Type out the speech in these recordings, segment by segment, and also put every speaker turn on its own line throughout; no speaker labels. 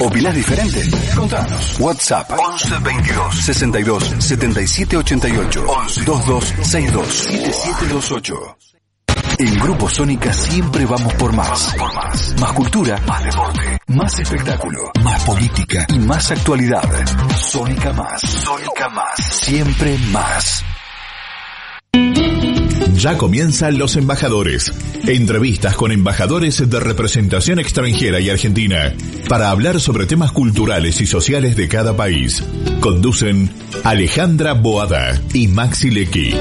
¿Opinás diferente? Contanos. WhatsApp 11 22 62 77 88 11 22 62 7728. En Grupo Sónica siempre vamos por más. Por más. Más cultura, más deporte, más espectáculo, más política y más actualidad. Sónica más. Sónica más. Siempre más.
Ya comienzan los embajadores. Entrevistas con embajadores de representación extranjera y argentina para hablar sobre temas culturales y sociales de cada país. Conducen Alejandra Boada y Maxi Lecky.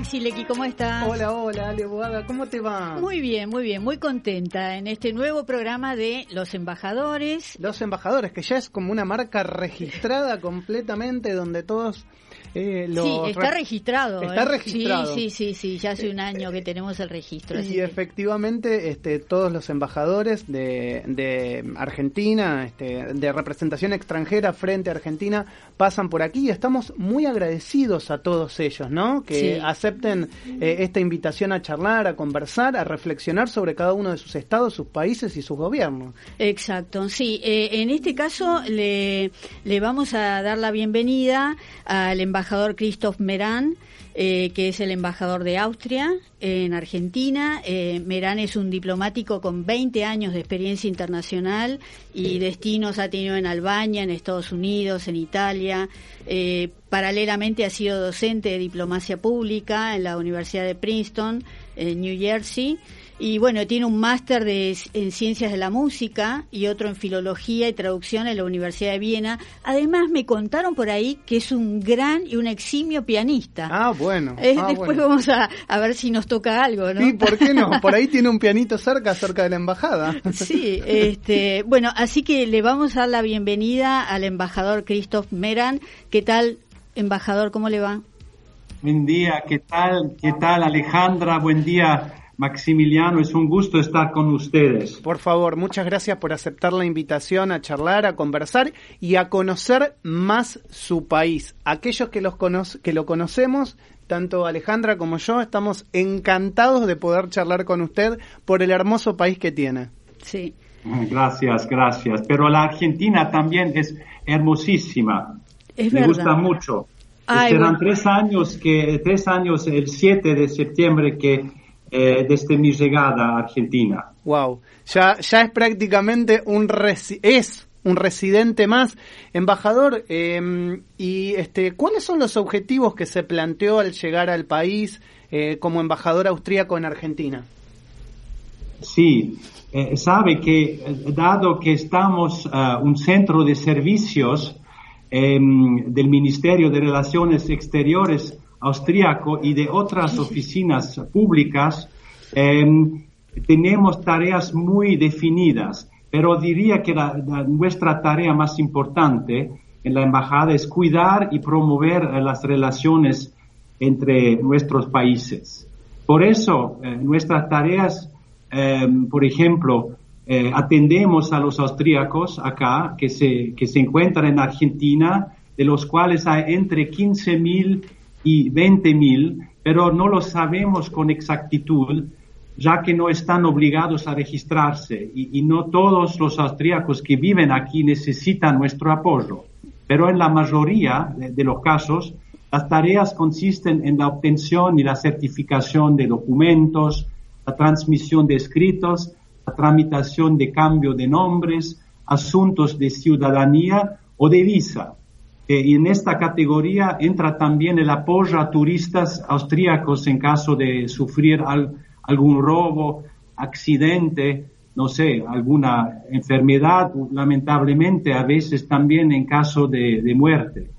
Maxi ¿cómo estás?
Hola, hola, Ale Boada, ¿cómo te va?
Muy bien, muy bien, muy contenta en este nuevo programa de Los Embajadores.
Los embajadores, que ya es como una marca registrada completamente donde todos eh, los
Sí, está
re-
registrado.
Está
¿eh?
registrado.
Sí, sí, sí, sí, ya hace un año que tenemos el registro.
Y
que-
efectivamente, este, todos los embajadores de, de Argentina, este, de representación extranjera frente a Argentina, pasan por aquí y estamos muy agradecidos a todos ellos, ¿no? Que
Sí.
acepten eh, esta invitación a charlar, a conversar, a reflexionar sobre cada uno de sus estados, sus países y sus gobiernos.
Exacto, sí. Eh, en este caso le, le vamos a dar la bienvenida al embajador Christoph Merán, eh, que es el embajador de Austria en Argentina. Eh, Merán es un diplomático con 20 años de experiencia internacional y destinos ha tenido en Albania, en Estados Unidos, en Italia. Eh, paralelamente ha sido docente de diplomacia pública en la Universidad de Princeton, en New Jersey. Y bueno, tiene un máster de, en ciencias de la música y otro en filología y traducción en la Universidad de Viena. Además, me contaron por ahí que es un gran y un eximio pianista.
Ah, bueno.
Eh,
ah,
después
bueno.
vamos a, a ver si nos toca algo, ¿no?
Sí, ¿por qué no? Por ahí tiene un pianito cerca, cerca de la embajada.
Sí, este, bueno, así que le vamos a dar la bienvenida al embajador Christoph Meran. ¿Qué tal, embajador? ¿Cómo le va?
Buen día, ¿qué tal? ¿Qué tal Alejandra? Buen día Maximiliano, es un gusto estar con ustedes.
Por favor, muchas gracias por aceptar la invitación a charlar, a conversar y a conocer más su país. Aquellos que, los cono que lo conocemos, tanto Alejandra como yo, estamos encantados de poder charlar con usted por el hermoso país que tiene.
Sí.
Gracias, gracias. Pero la Argentina también es hermosísima.
Es
Me
verdad.
gusta mucho.
Ay,
Serán
bueno.
tres años que tres años el 7 de septiembre que eh, desde mi llegada a Argentina.
Wow, ya, ya es prácticamente un es un residente más, embajador. eh, y este, ¿cuáles son los objetivos que se planteó al llegar al país eh, como embajador austríaco en Argentina?
Sí, eh, sabe que dado que estamos ah, un centro de servicios em, del Ministerio de Relaciones Exteriores austríaco y de otras oficinas públicas, em, tenemos tareas muy definidas, pero diría que nuestra tarea más importante en la embajada es cuidar y promover eh, las relaciones entre nuestros países. Por eso, eh, nuestras tareas, eh, por ejemplo, eh, atendemos a los austríacos acá que se, que se encuentran en Argentina, de los cuales hay entre 15.000 y 20.000, pero no lo sabemos con exactitud, ya que no están obligados a registrarse y, no todos los austríacos que viven aquí necesitan nuestro apoyo. Pero en la mayoría de, de los casos, las tareas consisten en la obtención y la certificación de documentos, la transmisión de escritos, la tramitación de cambio de nombres, asuntos de ciudadanía o de visa. Eh, y en esta categoría entra también el apoyo a turistas austríacos en caso de sufrir al- algún robo, accidente, no sé, alguna enfermedad, lamentablemente a veces también en caso de, muerte.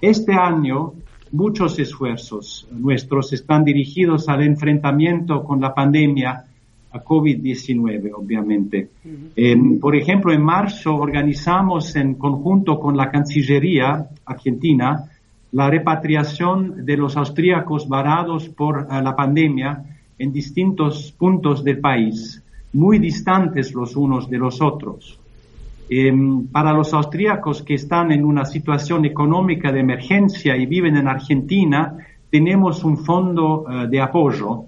Este año muchos esfuerzos nuestros están dirigidos al enfrentamiento con la pandemia COVID-19, obviamente. por ejemplo, en marzo organizamos en conjunto con la Cancillería Argentina la repatriación de los austríacos varados por eh, la pandemia en distintos puntos del país, muy distantes los unos de los otros. Em, para los austríacos que están en una situación económica de emergencia y viven en Argentina, tenemos un fondo eh, de apoyo.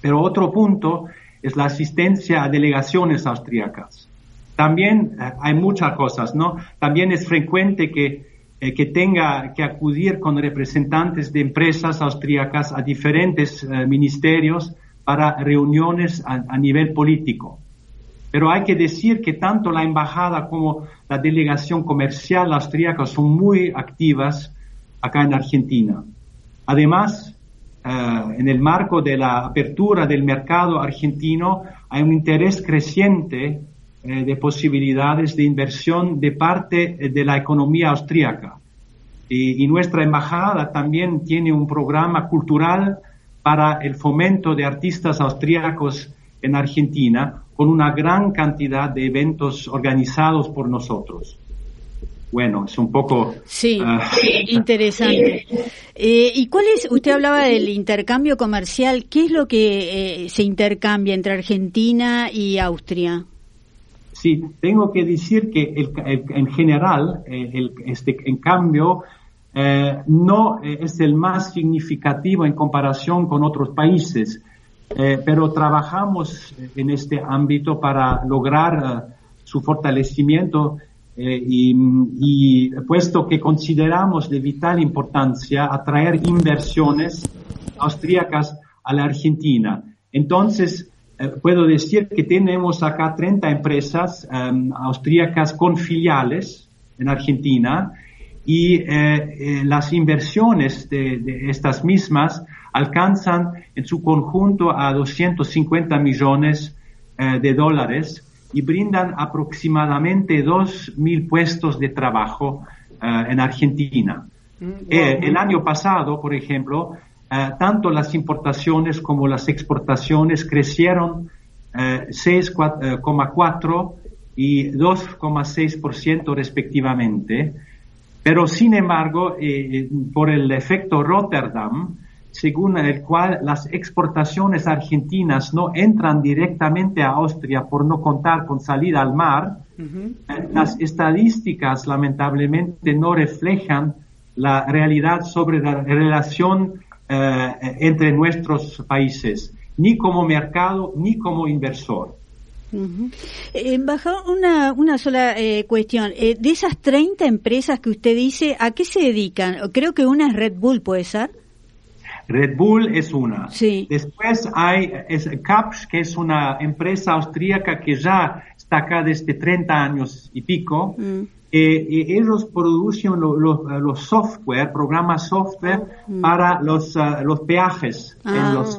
Pero otro punto es la asistencia a delegaciones austríacas. También eh, hay muchas cosas, ¿no? También es frecuente que, eh, que tenga que acudir con representantes de empresas austríacas a diferentes eh, ministerios para reuniones a, nivel político. Pero hay que decir que tanto la embajada como la delegación comercial austríaca son muy activas acá en Argentina. Además, en el marco de la apertura del mercado argentino hay un interés creciente eh, de posibilidades de inversión de parte eh, de la economía austríaca. Y, nuestra embajada también tiene un programa cultural para el fomento de artistas austríacos en Argentina, con una gran cantidad de eventos organizados por nosotros bueno, es un poco...
Sí, ah, interesante. Eh, ¿Y cuál es, usted hablaba del intercambio comercial, qué es lo que eh, se intercambia entre Argentina y Austria?
Sí, tengo que decir que en general eh, el, este en cambio no es el más significativo en comparación con otros países, pero trabajamos en este ámbito para lograr su fortalecimiento eh, y, puesto que consideramos de vital importancia atraer inversiones austríacas a la Argentina. Entonces, eh, puedo decir que tenemos acá 30 empresas em, austríacas con filiales en Argentina y eh, las inversiones de, de, estas mismas alcanzan en su conjunto a 250 millones de dólares y brindan aproximadamente 2.000 puestos de trabajo eh, en Argentina. Mm, eh, el año pasado, por ejemplo, eh, tanto las importaciones como las exportaciones crecieron 6,4 y 2,6% respectivamente. Pero, sin embargo, por el efecto Rotterdam, según el cual las exportaciones argentinas no entran directamente a Austria por no contar con salida al mar, las estadísticas lamentablemente no reflejan la realidad sobre la relación eh, entre nuestros países, ni como mercado ni como inversor.
Embajador, una, una sola eh, cuestión. Eh, de esas 30 empresas que usted dice, ¿a qué se dedican? Creo que una es Red Bull, ¿puede ser?
Red Bull es una.
Sí.
Después hay es Capsch, que es una empresa austríaca que ya está acá desde 30 años y pico. Mm. Eh, ellos producen los software, programas software mm. para los, uh, los peajes en ah, los,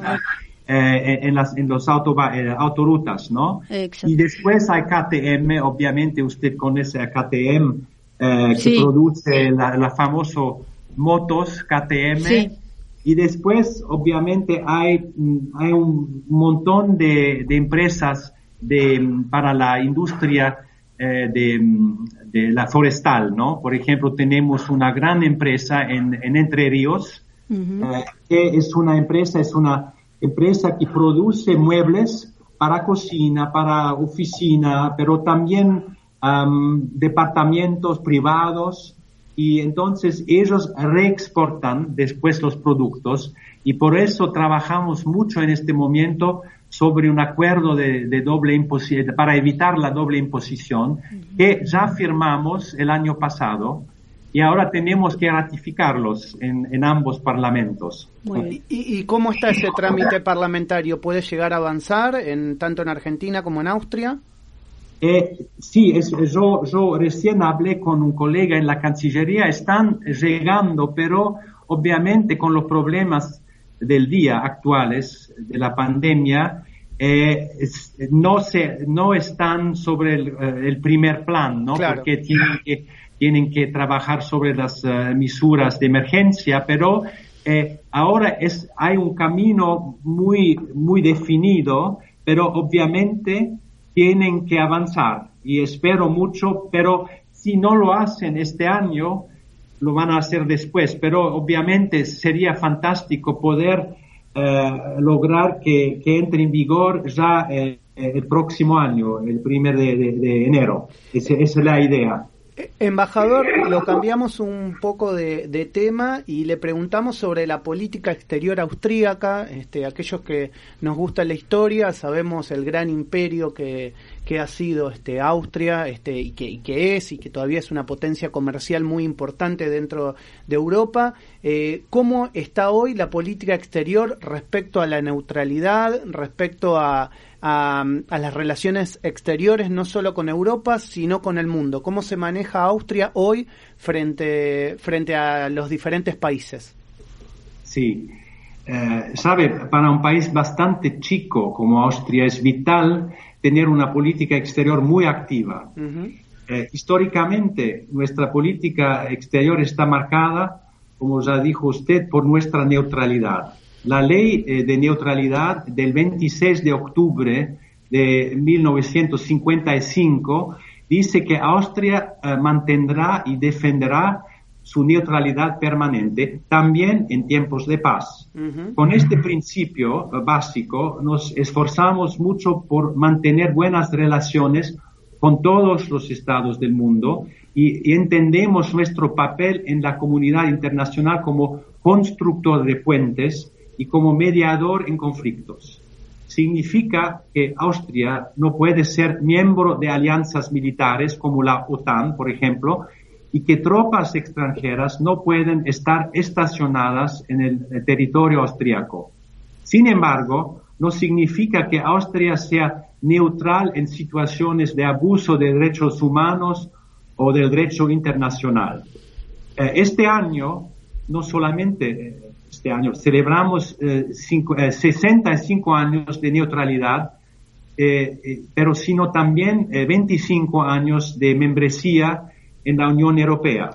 eh, en las en los auto, eh, autorutas, ¿no? Y después hay KTM, obviamente usted conoce a KTM, que produce la, la famoso motos KTM. Sí. Y después, obviamente, hay, mm, hay un montón de, de empresas de, para la industria eh, de, mm, de, la forestal, ¿no? Por ejemplo, tenemos una gran empresa en, en Entre Ríos, eh, que es una empresa, es una empresa que produce muebles para cocina, para oficina, pero también departamentos privados, y entonces ellos reexportan después los productos y por eso trabajamos mucho en este momento sobre un acuerdo de, doble imposición, para evitar la doble imposición que ya firmamos el año pasado y ahora tenemos que ratificarlos en, ambos parlamentos.
¿Y, ¿Y, cómo está ese trámite parlamentario? ¿Puede llegar a avanzar en, tanto en Argentina como en Austria?
Eh, sí, es, yo, yo recién hablé con un colega en la Cancillería, están llegando, pero obviamente con los problemas del día actuales de la pandemia, eh, no, se, no están sobre el, eh, primer plan, ¿no? Porque tienen que tienen que trabajar sobre las misuras de emergencia, pero ahora es, hay un camino muy, muy definido, pero obviamente tienen que avanzar y espero mucho, pero si no lo hacen este año, lo van a hacer después, pero obviamente sería fantástico poder eh, lograr que, entre en vigor ya eh, el próximo año, el primer de, enero. esa es la idea.
Embajador, lo cambiamos un poco de, tema y le preguntamos sobre la política exterior austríaca. Este, aquellos que nos gusta la historia, sabemos el gran imperio que, que ha sido este, Austria este, y, que, que es y que todavía es una potencia comercial muy importante dentro de Europa. Eh, ¿Cómo está hoy la política exterior respecto a la neutralidad, respecto a a, las relaciones exteriores, no solo con Europa, sino con el mundo. ¿Cómo se maneja Austria hoy frente, frente a los diferentes países?
Sí, eh, sabe, para un país bastante chico como Austria es vital tener una política exterior muy activa. Eh, históricamente, nuestra política exterior está marcada, como ya dijo usted, por nuestra neutralidad. La ley eh, de neutralidad del 26 de octubre de 1955 dice que Austria eh, mantendrá y defenderá su neutralidad permanente también en tiempos de paz. Con este principio básico nos esforzamos mucho por mantener buenas relaciones con todos los estados del mundo y, entendemos nuestro papel en la comunidad internacional como constructor de puentes y como mediador en conflictos. Significa que Austria no puede ser miembro de alianzas militares como la OTAN, por ejemplo, y que tropas extranjeras no pueden estar estacionadas en el territorio austriaco. Sin embargo, no significa que Austria sea neutral en situaciones de abuso de derechos humanos o del derecho internacional. Eh, este año, no solamente este año. Celebramos 65 eh, años de neutralidad, eh, eh, pero sino también 25 años de membresía en la Unión Europea.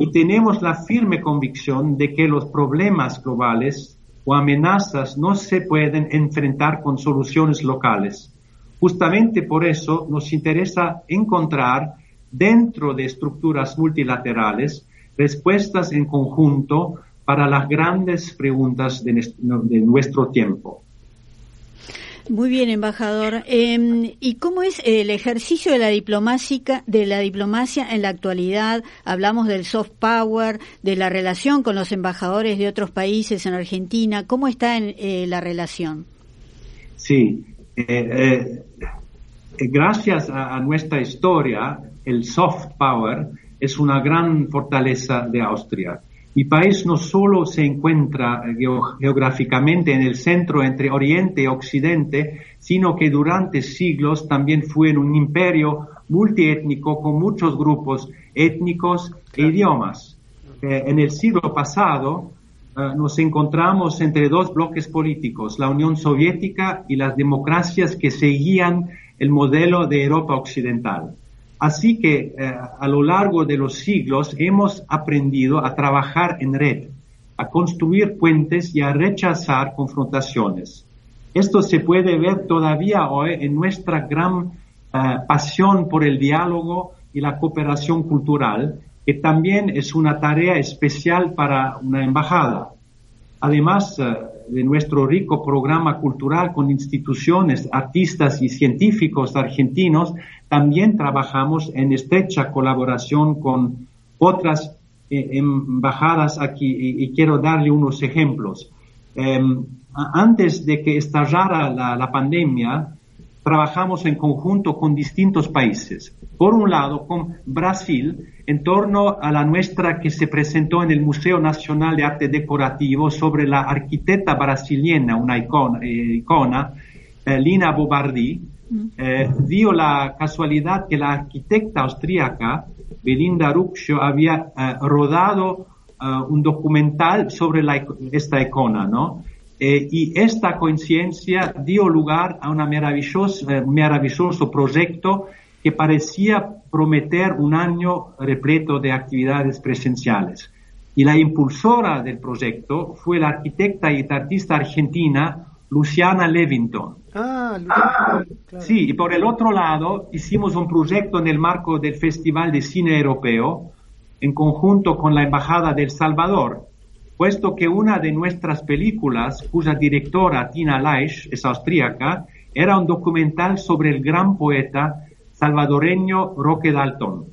Y tenemos la firme convicción de que los problemas globales o amenazas no se pueden enfrentar con soluciones locales. Justamente por eso nos interesa encontrar dentro de estructuras multilaterales respuestas en conjunto para las grandes preguntas de, nuestro tiempo.
Muy bien, embajador. Em, ¿Y cómo es el ejercicio de la diplomacia, de la diplomacia en la actualidad? Hablamos del soft power, de la relación con los embajadores de otros países en Argentina. ¿Cómo está en, eh, la relación?
Sí, eh, eh, gracias a, nuestra historia, el soft power es una gran fortaleza de Austria. Mi país no solo se encuentra eh, geográficamente en el centro entre Oriente y Occidente, sino que durante siglos también fue un imperio multiétnico con muchos grupos étnicos e idiomas. Eh, en el siglo pasado eh, nos encontramos entre dos bloques políticos, la Unión Soviética y las democracias que seguían el modelo de Europa Occidental. Así que eh, a lo largo de los siglos hemos aprendido a trabajar en red, a construir puentes y a rechazar confrontaciones. Esto se puede ver todavía hoy en nuestra gran eh, pasión por el diálogo y la cooperación cultural, que también es una tarea especial para una embajada. Además, eh, de nuestro rico programa cultural con instituciones, artistas y científicos argentinos, también trabajamos en estrecha colaboración con otras eh, embajadas aquí y, quiero darle unos ejemplos. Em, antes de que estallara la pandemia, trabajamos en conjunto con distintos países. Por un lado, con Brasil, en torno a la nuestra que se presentó en el Museo Nacional de Arte Decorativo sobre la arquitecta brasiliana, una icona, eh, eh, Lina Bobardi, mm. eh, dio la casualidad que la arquitecta austríaca Belinda Ruccio había rodado un documental sobre esta icona, ¿no? Y esta coincidencia dio lugar a un maravilloso, maravilloso proyecto que parecía prometer un año repleto de actividades presenciales. Y la impulsora del proyecto fue la arquitecta y artista argentina Luciana Levington. Ah, Sí, y por el otro lado hicimos un proyecto en el marco del Festival de Cine Europeo en conjunto con la Embajada del Salvador, puesto que una de nuestras películas, cuya directora Tina Leisch es austríaca, era un documental sobre el gran poeta salvadoreño Roque Dalton.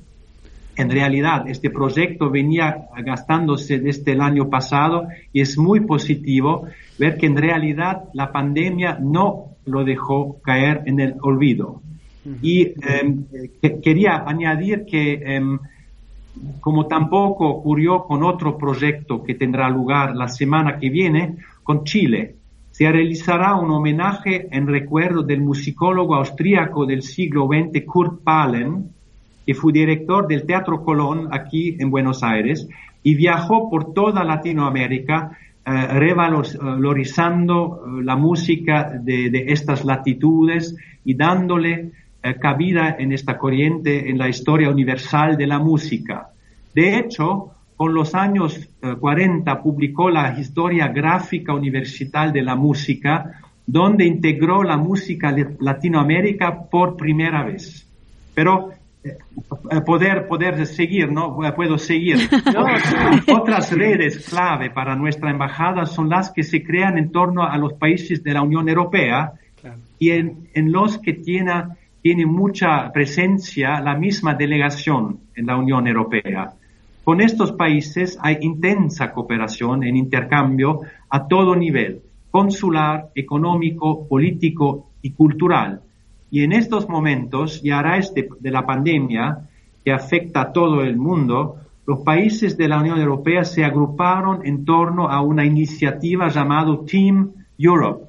En realidad, este proyecto venía gastándose desde el año pasado y es muy positivo ver que en realidad la pandemia no lo dejó caer en el olvido. Y em, quería añadir que, em, como tampoco ocurrió con otro proyecto que tendrá lugar la semana que viene, con Chile, se realizará un homenaje en recuerdo del musicólogo austríaco del siglo XX Kurt Pahlen, que fue director del Teatro Colón aquí en Buenos Aires y viajó por toda Latinoamérica eh, revalorizando eh, la música de, estas latitudes y dándole eh, cabida en esta corriente en la historia universal de la música. De hecho, con los años 40 publicó la Historia Gráfica Universal de la Música, donde integró la música de Latinoamérica por primera vez. Pero eh, poder, poder seguir, ¿no? Eh, puedo seguir. Otras redes clave para nuestra embajada son las que se crean en torno a los países de la Unión Europea y en, en, los que tiene, tiene mucha presencia la misma delegación en la Unión Europea. Con estos países hay intensa cooperación en intercambio a todo nivel, consular, económico, político y cultural y en estos momentos, y a raíz de, la pandemia que afecta a todo el mundo, los países de la Unión Europea se agruparon en torno a una iniciativa llamada Team Europe,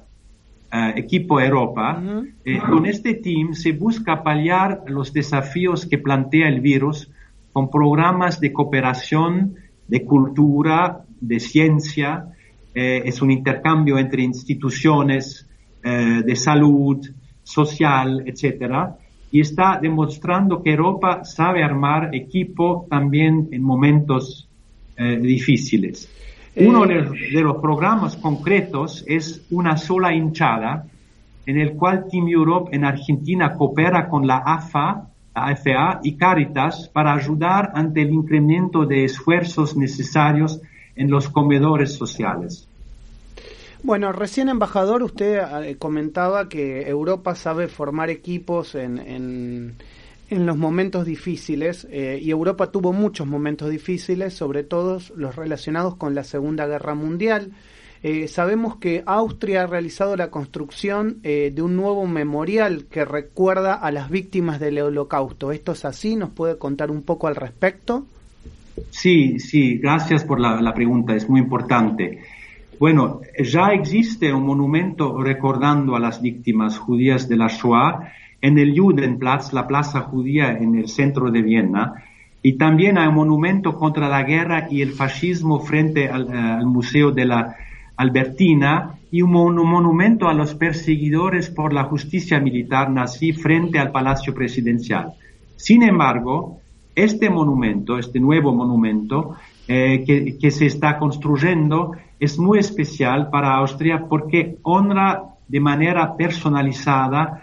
eh, Equipo Europa. Eh, con este team se busca paliar los desafíos que plantea el virus con programas de cooperación, de cultura, de ciencia. Eh, es un intercambio entre instituciones de salud, social, etcétera, y está demostrando que Europa sabe armar equipo también en momentos eh, difíciles. Eh, Uno de, los programas concretos es una sola hinchada, en el cual Team Europe en Argentina coopera con la AFA, la AFA y Caritas para ayudar ante el incremento de esfuerzos necesarios en los comedores sociales.
Bueno, recién embajador, usted eh, comentaba que Europa sabe formar equipos en, en, los momentos difíciles eh, y Europa tuvo muchos momentos difíciles, sobre todo los relacionados con la Segunda Guerra Mundial. Eh, sabemos que Austria ha realizado la construcción de un nuevo memorial que recuerda a las víctimas del Holocausto. ¿Esto es así? ¿Nos puede contar un poco al respecto?
Sí, sí, gracias por la, la pregunta, es muy importante. Bueno, ya existe un monumento recordando a las víctimas judías de la Shoah en el Judenplatz, la plaza judía en el centro de Viena, y también hay un monumento contra la guerra y el fascismo frente al, eh, Museo de la Albertina y un, monumento a los perseguidores por la justicia militar nazi frente al Palacio Presidencial. Sin embargo, este monumento, este nuevo monumento eh, que, que se está construyendo, es muy especial para Austria porque honra de manera personalizada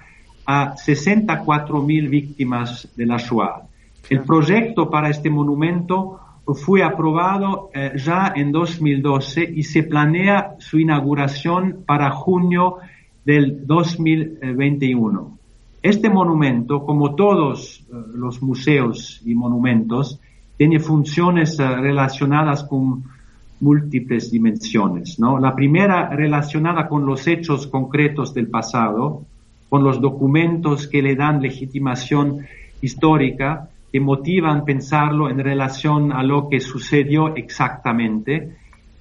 a 64.000 víctimas de la Shoah. El proyecto para este monumento fue aprobado eh, ya en 2012 y se planea su inauguración para junio del 2021. Este monumento, como todos eh, los museos y monumentos, tiene funciones eh, relacionadas con múltiples dimensiones. ¿no? La primera relacionada con los hechos concretos del pasado, con los documentos que le dan legitimación histórica, que motivan pensarlo en relación a lo que sucedió exactamente,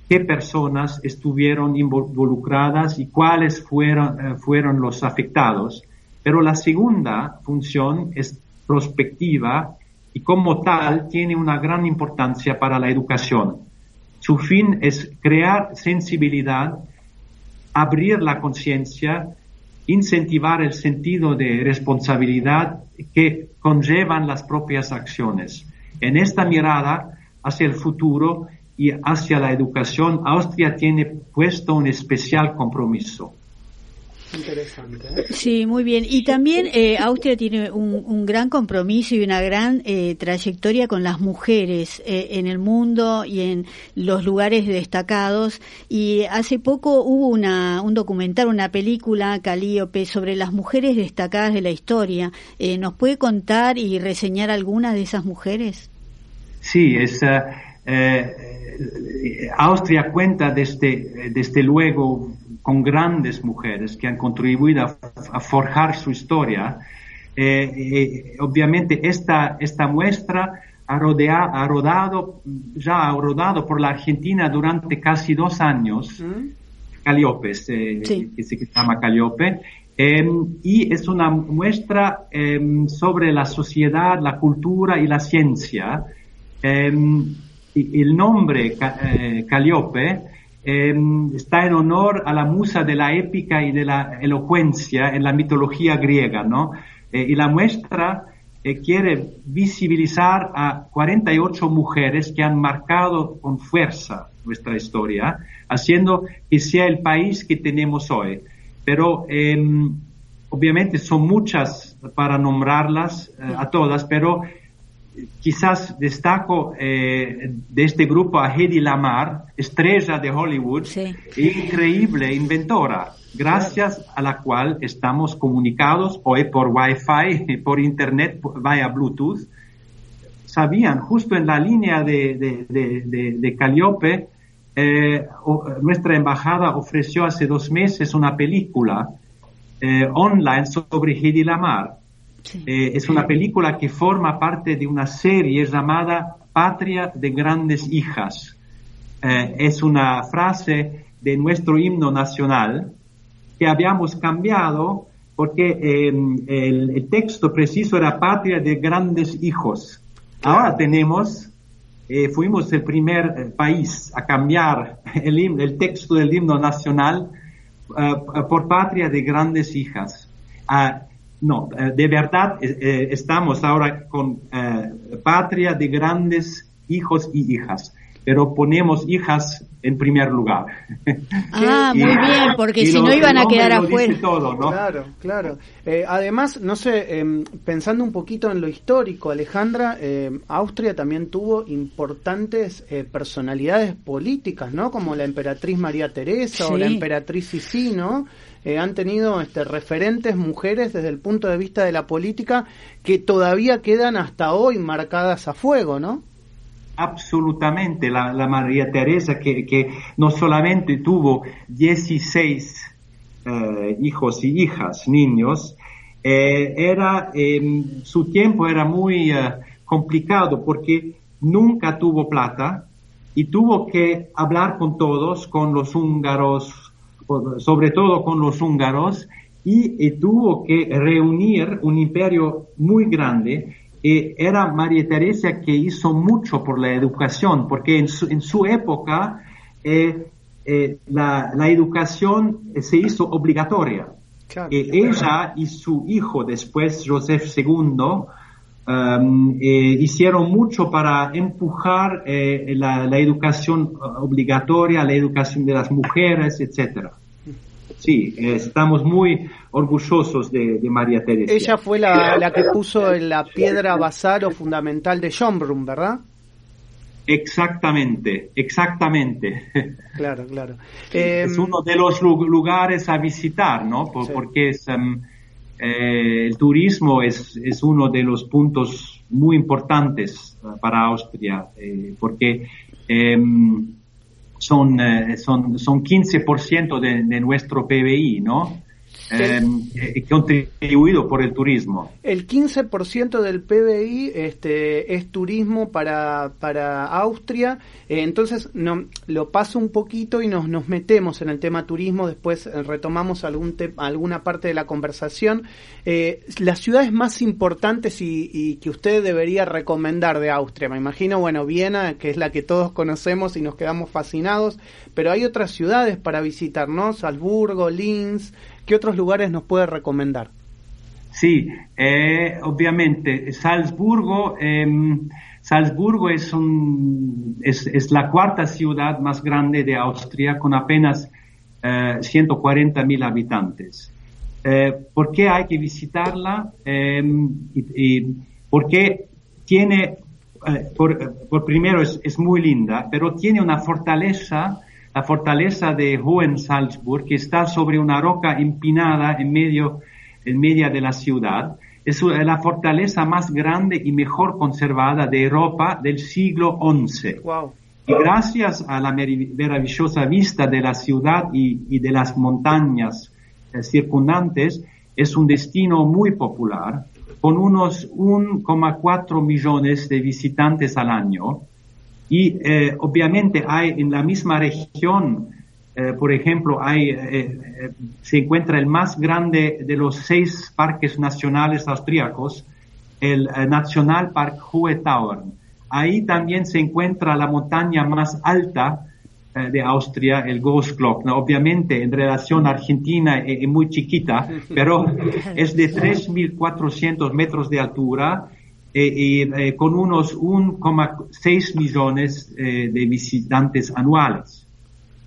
qué personas estuvieron involucradas y cuáles fueron, eh, fueron los afectados. Pero la segunda función es prospectiva y como tal tiene una gran importancia para la educación su fin es crear sensibilidad, abrir la conciencia incentivar el sentido de responsabilidad que conllevan las propias acciones. En esta mirada hacia el futuro y hacia la educación, Austria tiene puesto un especial compromiso.
Interesante. ¿eh? Sí, muy bien. Y también eh, Austria tiene un, gran compromiso y una gran eh, trayectoria con las mujeres en el mundo y en los lugares destacados. Y hace poco hubo una, un documental, una película, Calíope, sobre las mujeres destacadas de la historia. ¿Nos puede contar y reseñar algunas de esas mujeres?
Sí, es, Austria cuenta desde, desde luego con grandes mujeres que han contribuido a, forjar su historia. Eh, eh, obviamente esta, esta muestra ha, ha, rodado, ya ha rodado por la Argentina durante casi dos años, mm. Calliope, eh, que se llama Calliope, em, y es una muestra em, sobre la sociedad, la cultura y la ciencia. Em, el nombre Calliope Em, está en honor a la musa de la épica y de la elocuencia en la mitología griega, ¿no? Eh, y la muestra eh, quiere visibilizar a 48 mujeres que han marcado con fuerza nuestra historia, haciendo que sea el país que tenemos hoy. Pero em, obviamente son muchas para nombrarlas eh, a todas, pero quizás destaco eh, de este grupo a Hedy Lamar, estrella de Hollywood, increíble inventora, gracias a la cual estamos comunicados hoy por Wi-Fi, por Internet, vía Bluetooth. Sabían, justo en la línea de, de, Calliope, eh, nuestra embajada ofreció hace dos meses una película eh, online sobre Hedy Lamar eh, es una película que forma parte de una serie llamada Patria de Grandes Hijas. Eh, es una frase de nuestro himno nacional que habíamos cambiado porque em, el, texto preciso era Patria de Grandes Hijos. Ahora tenemos, eh, fuimos el primer país a cambiar el, el texto del himno nacional por Patria de Grandes Hijas. Ah, no, eh, de verdad eh, eh, estamos ahora con patria de grandes hijos y hijas, pero ponemos hijas en primer lugar.
Ah, muy bien, porque si no iban a quedar afuera.
Claro, claro. además, no sé, em, pensando un poquito en lo histórico, Alejandra, em, Austria también tuvo importantes personalidades políticas, ¿no? Como la emperatriz María Teresa o la emperatriz Sisi, ¿no? Eh, han tenido este, referentes mujeres desde el punto de vista de la política que todavía quedan hasta hoy marcadas a fuego, ¿no?
Absolutamente, la, María Teresa que, no solamente tuvo 16 eh, hijos y hijas, niños, eh, era, em, su tiempo era muy complicado porque nunca tuvo plata y tuvo que hablar con todos, con los húngaros, sobre todo con los húngaros, y, tuvo que reunir un imperio muy grande. Y era María Teresa que hizo mucho por la educación, porque en su, época eh, eh, la, educación se hizo obligatoria. ella y su hijo después, Joseph II, um, eh, hicieron mucho para empujar la, la, educación obligatoria, la educación de las mujeres, etcétera sí, estamos muy orgullosos de, María Teresa.
Ella fue la, que puso la piedra basal o fundamental de Schönbrunn, ¿verdad?
Exactamente, exactamente.
Claro, claro.
es em, uno de los lugares a visitar, ¿no? Porque es, em, eh, el turismo es, es, uno de los puntos muy importantes para Austria, eh, porque em, son, eh, son, son 15% de, de nuestro PBI, ¿no? Em, eh, contribuido por el turismo.
El 15% del PBI este, es turismo para, para Austria, eh, entonces no, lo paso un poquito y nos, nos metemos en el tema turismo, después eh, retomamos algún alguna parte de la conversación. las ciudades más importantes y, y, que usted debería recomendar de Austria, me imagino, bueno, Viena, que es la que todos conocemos y nos quedamos fascinados, pero hay otras ciudades para visitar, ¿no? Salzburgo, Linz, ¿qué otros lugares nos puede recomendar?
Sí, eh, obviamente, Salzburgo, em, Salzburgo es, la cuarta ciudad más grande de Austria con apenas 140 mil habitantes. ¿Por qué hay que visitarla? Em, porque tiene eh, por, primero es, muy linda, pero tiene una fortaleza, la fortaleza de Hohensalzburg, que está sobre una roca empinada en medio, en medio de la ciudad. Es la fortaleza más grande y mejor conservada de Europa del siglo XI. Y gracias a la maravillosa vista de la ciudad y, de las montañas eh, circundantes, es un destino muy popular con unos 1,4 millones de visitantes al año. Y eh, obviamente hay en la misma región, eh, por ejemplo, hay, eh, se encuentra el más grande de los seis parques nacionales austríacos, el National Park Hohe Tauern. Ahí también se encuentra la montaña más alta eh, de Austria, el Großglockner. ¿no? Obviamente, en relación a Argentina es, muy chiquita, pero es de 3.400 metros de altura eh, eh, con unos 1,6 millones de visitantes anuales.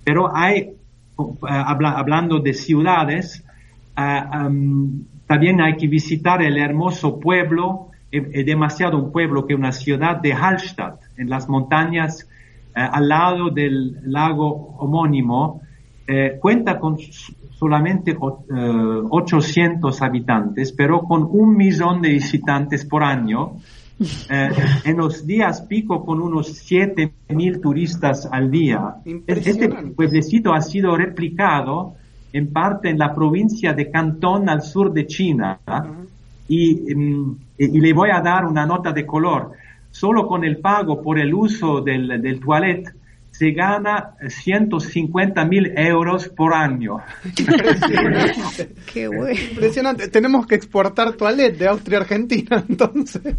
Pero hay, hablando de ciudades, también hay que visitar el hermoso pueblo, es demasiado un pueblo que una ciudad de Hallstatt, en las montañas eh, al lado del lago homónimo, eh, cuenta con solamente 800 eh, habitantes, pero con un millón de visitantes por año. en los días pico con unos 7.000 turistas al día. Este pueblecito ha sido replicado en parte en la provincia de Cantón al sur de China. y, mm, y, le voy a dar una nota de color solo con el pago por el uso del, del toilet se gana 150 mil euros por año.
Impresionante. Qué bueno. Impresionante. Tenemos que exportar toilet de Austria a Argentina, entonces.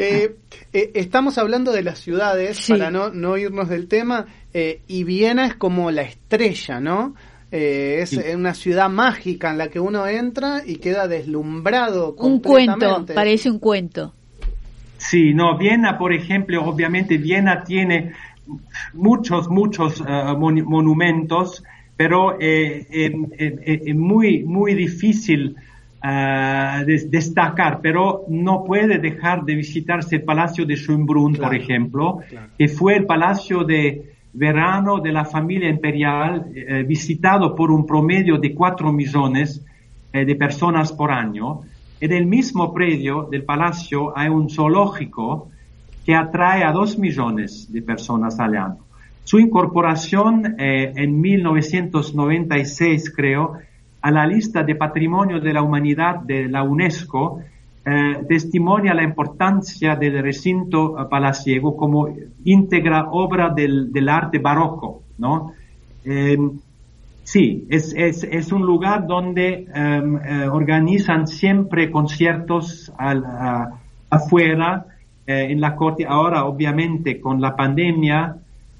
Eh, eh, estamos hablando de las ciudades, para no, no irnos del tema, eh, y Viena es como la estrella, ¿no? es una ciudad mágica en la que uno entra y queda deslumbrado.
Un cuento, parece un cuento.
Sí, no, Viena, por ejemplo, obviamente Viena tiene muchos, muchos eh, monumentos, pero es eh, eh, muy, muy difícil destacar, pero no puede dejar de visitarse el Palacio de Schönbrunn, por ejemplo, que fue el palacio de verano de la familia imperial, visitado por un promedio de 4 millones de personas por año. En el mismo predio del palacio hay un zoológico que atrae a dos millones de personas al año. Su incorporación eh, en 1996, creo, a la lista de Patrimonio de la Humanidad de la UNESCO, eh, testimonia la importancia del recinto eh, palaciego como íntegra obra del, arte barroco, ¿no? Sí, es, es, es, un lugar donde eh, organizan siempre conciertos afuera, eh, en la corte. Ahora, obviamente, con la pandemia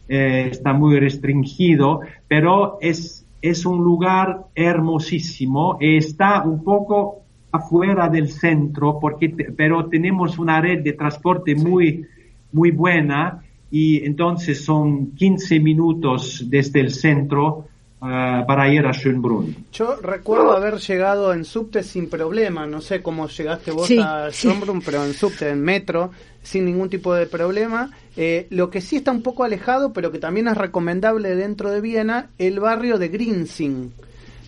eh, está muy restringido, pero es, es un lugar hermosísimo. Está un poco afuera del centro, porque pero tenemos una red de transporte muy, muy buena y entonces son 15 minutos desde el centro Ah, para ir a Schönbrunn.
Yo recuerdo haber llegado en subte sin problema, no sé cómo llegaste vos a Schönbrunn, pero en subte, en metro, sin ningún tipo de problema. Eh, lo que sí está un poco alejado, pero que también es recomendable dentro de Viena, el barrio de Grinzing.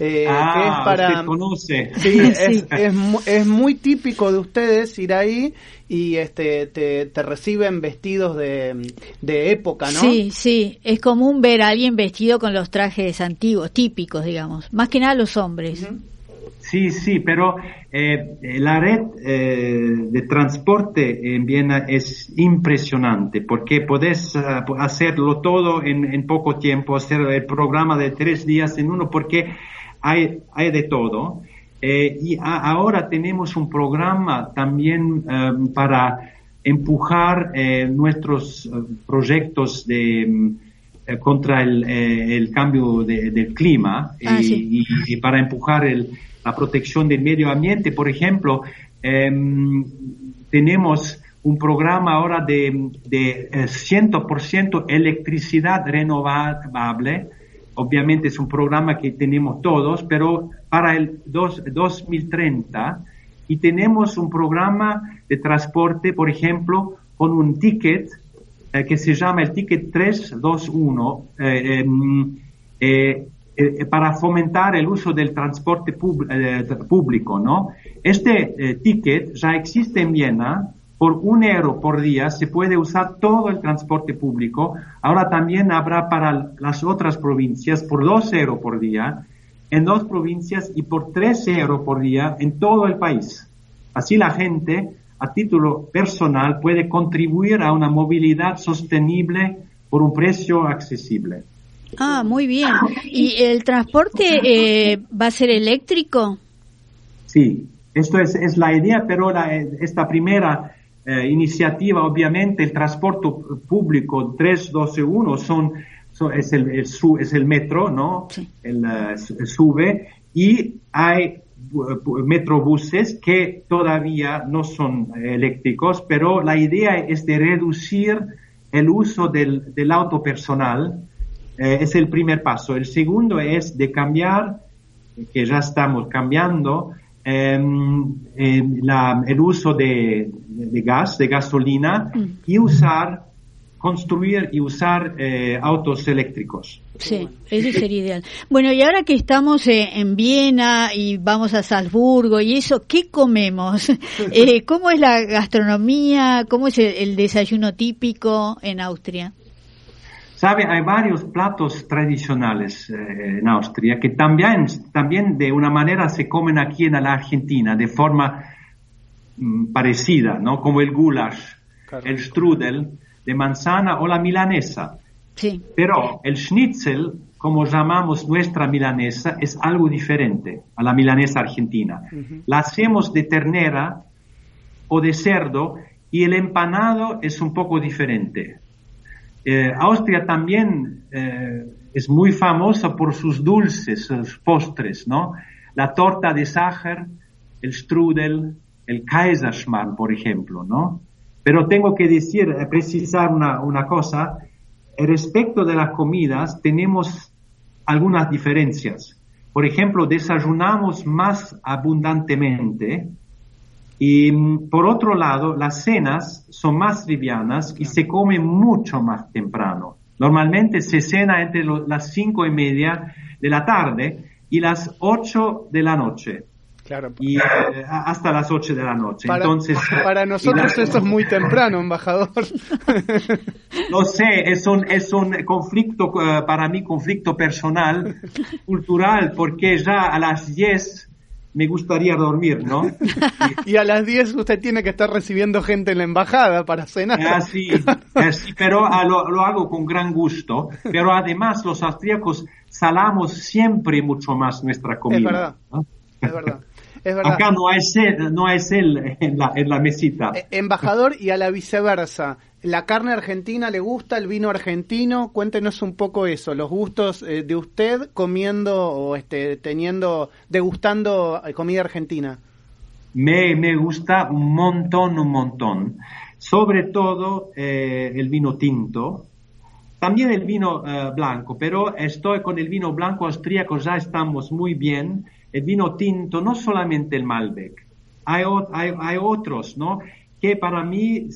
Eh, ah, es para conoce.
Sí, es, es, muy típico de ustedes ir ahí y este te, reciben vestidos de, de, época, ¿no?
Sí, sí, es común ver a alguien vestido con los trajes antiguos, típicos, digamos, más que nada los hombres.
Sí, sí, pero eh, la red eh, de transporte en Viena es impresionante porque podés hacerlo todo en, en, poco tiempo, hacer el programa de tres días en uno, porque hay, hay de todo. Eh, y ahora tenemos un programa también em, para empujar eh, nuestros eh, proyectos de, contra el, cambio del clima
Ah,
y,
sí.
y- y para empujar el- la protección del medio ambiente. Por ejemplo, em, tenemos un programa ahora de, de eh, 100% electricidad renovable. Obviamente es un programa que tenemos todos, pero para el dos- 2030 y tenemos un programa de transporte, por ejemplo, con un ticket eh, que se llama el ticket 321 eh, em, eh, para fomentar el uso del transporte público, ¿no? Este ticket ya existe en Viena. Por un euro por día se puede usar todo el transporte público. Ahora también habrá para las otras provincias por dos euros por día en dos provincias y por tres euros por día en todo el país. Así la gente, a título personal, puede contribuir a una movilidad sostenible por un precio accesible.
Ah, muy bien. ¿Y el transporte eh, va a ser eléctrico?
Sí, esto es, es la idea, pero la- esta primera eh, iniciativa, obviamente, el transporte público 321 son, son- es, el, el su- es el metro, ¿no?
Sí.
El, eh, s- sube y hay bu- bu- metrobuses que todavía no son eléctricos, pero la idea es de reducir el uso del, del auto personal. Eh, es el primer paso. El segundo es de cambiar que ya estamos cambiando em, la- el uso de, de gas, de gasolina y usar, construir y usar eh, autos eléctricos.
Sí, eso sería ideal. Bueno, y ahora que estamos eh, en Viena y vamos a Salzburgo y eso, ¿qué comemos? Eh, ¿Cómo es la gastronomía? ¿Cómo es el, el desayuno típico en Austria?
Sabe, hay varios platos tradicionales eh, en Austria que también, también de una manera se comen aquí en la Argentina de forma mm, parecida, ¿no? Como el goulash,
Claro.
el strudel de manzana o la milanesa.
Sí,
Pero el schnitzel, como llamamos nuestra milanesa, es algo diferente a la milanesa argentina. La hacemos de ternera o de cerdo y el empanado es un poco diferente. Eh, Austria también eh, es muy famosa por sus dulces, sus postres, ¿no? La torta de Sacher, el strudel, el Kaiserschmarrn, por ejemplo, ¿no? Pero tengo que decir, eh, precisar una, una cosa, respecto de las comidas tenemos algunas diferencias. Por ejemplo, desayunamos más abundantemente y mm, por otro lado, las cenas son más livianas y se come mucho más temprano. Normalmente se cena entre lo- las cinco y media de la tarde y las ocho de la noche.
Claro.
Y eh, hasta las ocho de la noche.
Para,
Entonces,
para nosotros
la-
eso es muy temprano, embajador.
Lo sé, es un, es un conflicto, eh, para mí, conflicto personal, cultural, porque ya a las 10 me gustaría dormir, ¿no?
y a las 10 usted tiene que estar recibiendo gente en la embajada para cenar.
Así, así, pero ah, lo, lo hago con gran gusto. Pero además los austríacos salamos siempre mucho más nuestra comida.
Es verdad.
¿no?
Es verdad. Es verdad.
Acá no hay sed, no hay sed en la, en la mesita.
Eh, Embajador, y a la viceversa, ¿la carne argentina le gusta, el vino argentino? Cuéntenos un poco eso, los gustos eh, de usted comiendo o este, teniendo, degustando eh, comida argentina.
Me, me gusta un montón, un montón. Sobre todo eh, el vino tinto. También el vino eh, blanco, pero estoy con el vino blanco austríaco, ya estamos muy bien. El vino tinto, no solamente el Malbec. Hay, hay, hay otros, ¿no? Que para mí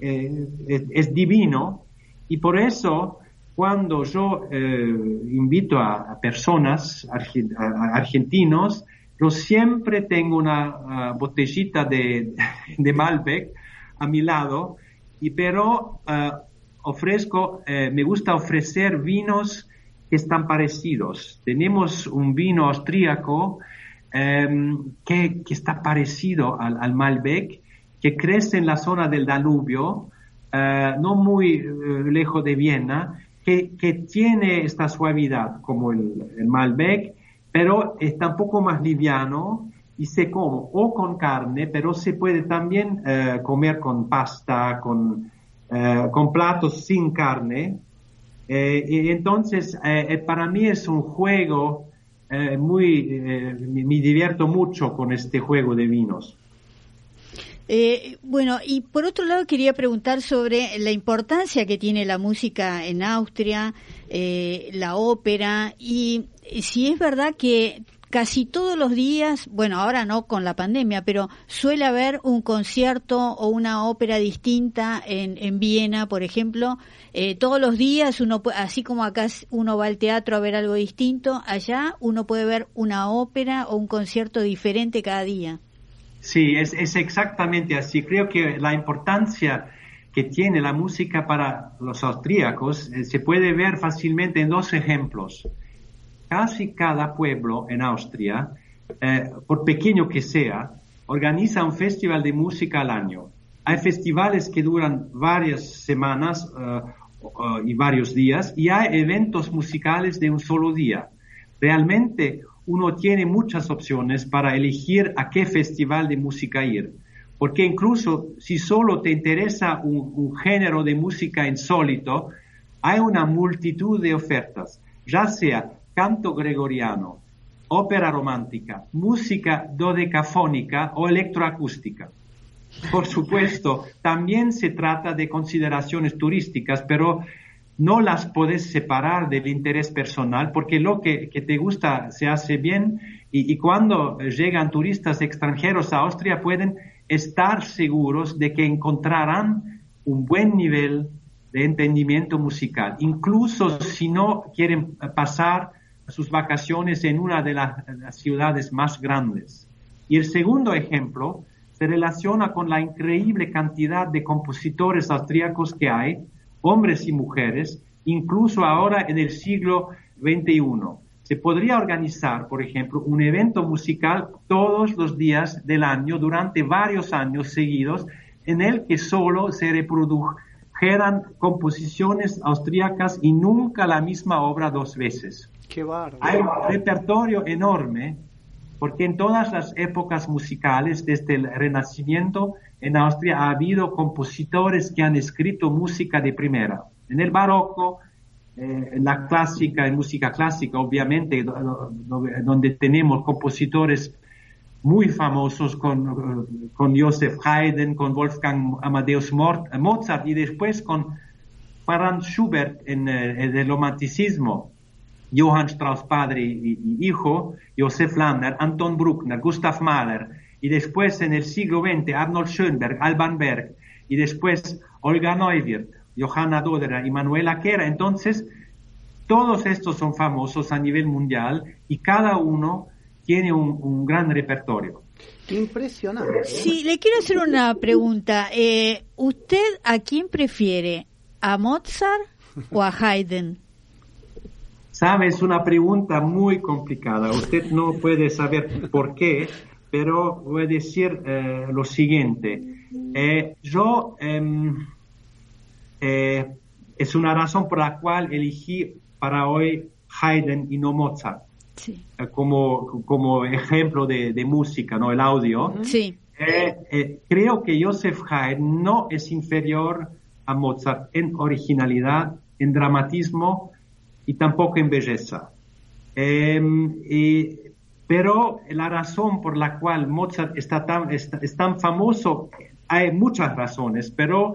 eh, es, divino y por eso cuando yo eh, invito a, personas a argentinos, yo siempre tengo una ah, botellita de, de Malbec a mi lado, y pero ah, ofrezco, eh, me gusta ofrecer vinos que están parecidos. Tenemos un vino austríaco em, que, que está parecido al, al Malbec, que crece en la zona del Danubio, eh, no muy eh, lejos de Viena, que, que tiene esta suavidad como el, el Malbec, pero está un poco más liviano y se come o con carne, pero se puede también eh, comer con pasta, con, eh, con platos sin carne. Y entonces, para mí es un juego muy, me divierto mucho con este juego de vinos.
Eh, bueno, y por otro lado quería preguntar sobre la importancia que tiene la música en Austria, eh, la ópera, y si es verdad que casi todos los días, bueno, ahora no con la pandemia, pero suele haber un concierto o una ópera distinta en, en Viena, por ejemplo. Eh, todos los días, uno así como acá uno va al teatro a ver algo distinto, allá uno puede ver una ópera o un concierto diferente cada día.
Sí, es, es exactamente así. Creo que la importancia que tiene la música para los austríacos eh, se puede ver fácilmente en dos ejemplos. Casi cada pueblo en Austria, eh, por pequeño que sea, organiza un festival de música al año. Hay festivales que duran varias semanas eh, y varios días y hay eventos musicales de un solo día. Realmente uno tiene muchas opciones para elegir a qué festival de música ir. Porque incluso si solo te interesa un, género de música insólito, hay una multitud de ofertas, ya sea canto gregoriano, ópera romántica, música dodecafónica o electroacústica. Por supuesto, también se trata de consideraciones turísticas, pero no las puedes separar del interés personal porque lo que, te gusta se hace bien y, cuando llegan turistas extranjeros a Austria pueden estar seguros de que encontrarán un buen nivel de entendimiento musical, incluso si no quieren pasar sus vacaciones en una de las, ciudades más grandes. Y el segundo ejemplo se relaciona con la increíble cantidad de compositores austríacos que hay, hombres y mujeres, incluso ahora en el siglo XXI. Se podría organizar, por ejemplo, un evento musical todos los días del año durante varios años seguidos en el que solo se reprodujeran composiciones austríacas y nunca la misma obra dos veces. Hay un repertorio enorme porque en todas las épocas musicales, desde el Renacimiento, en Austria ha habido compositores que han escrito música de primera. En el barroco, eh, en la clásica, en música clásica, obviamente, donde tenemos compositores muy famosos con, con Joseph Haydn, con Wolfgang Amadeus Mozart y después con Franz Schubert en, eh, el romanticismo, Johann Strauss padre y, y, hijo, Joseph Landner, Anton Bruckner, Gustav Mahler, y después en el siglo XX Arnold Schoenberg, Alban Berg, y después Olga Neuwirth, Johanna Dodera y Manuela Quera. Entonces, todos estos son famosos a nivel mundial y cada uno tiene un, gran repertorio.
Impresionante. ¿eh?
Sí, le quiero hacer una pregunta. Eh, ¿Usted a quién prefiere? ¿A Mozart o a Haydn?
Sabe, es una pregunta muy complicada. Usted no puede saber por qué, pero voy a decir eh, lo siguiente. Eh, yo, em, eh, es una razón por la cual elegí para hoy Haydn y no Mozart. Como, como ejemplo de, de, música, ¿no? El audio.
Sí.
creo que Joseph Haydn no es inferior a Mozart en originalidad, en dramatismo y tampoco en belleza. Em, pero la razón por la cual Mozart está tan, es, tan famoso, hay muchas razones, pero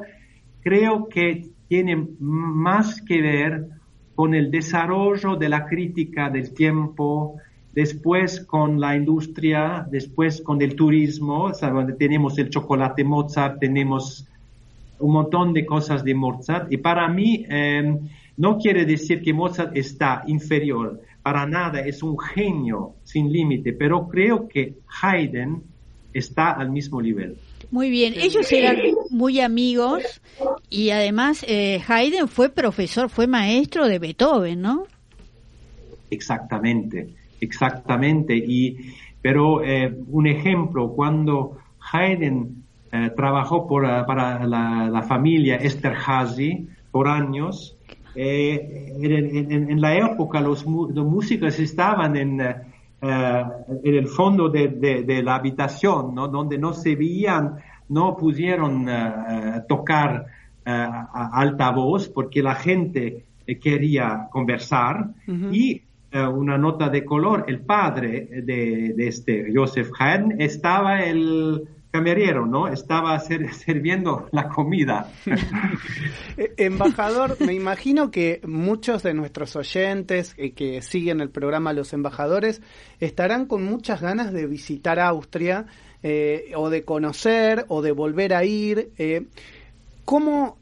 creo que tiene más que ver con el desarrollo de la crítica del tiempo, después con la industria, después con el turismo, tenemos el chocolate Mozart, tenemos un montón de cosas de Mozart, y para mí eh, no quiere decir que Mozart está inferior, para nada, es un genio sin límite, pero creo que Haydn está al mismo nivel.
Muy bien, ellos eran muy amigos y además eh, Haydn fue profesor, fue maestro de Beethoven, ¿no?
Exactamente, exactamente. Y, pero eh, un ejemplo, cuando Haydn eh, trabajó por, para la, la familia Esterhazy por años, eh, en, la época los, músicos estaban en, eh, en el fondo de, la habitación, ¿no? donde no se veían, no pudieron eh, tocar a alta voz porque la gente quería conversar y una nota de color, el padre de, este Joseph Haydn estaba el camarero, ¿no? Estaba sirviendo la comida.
Eh, embajador, me imagino que muchos de nuestros oyentes eh, que siguen el programa Los Embajadores estarán con muchas ganas de visitar Austria eh, o de conocer o de volver a ir. ¿Cómo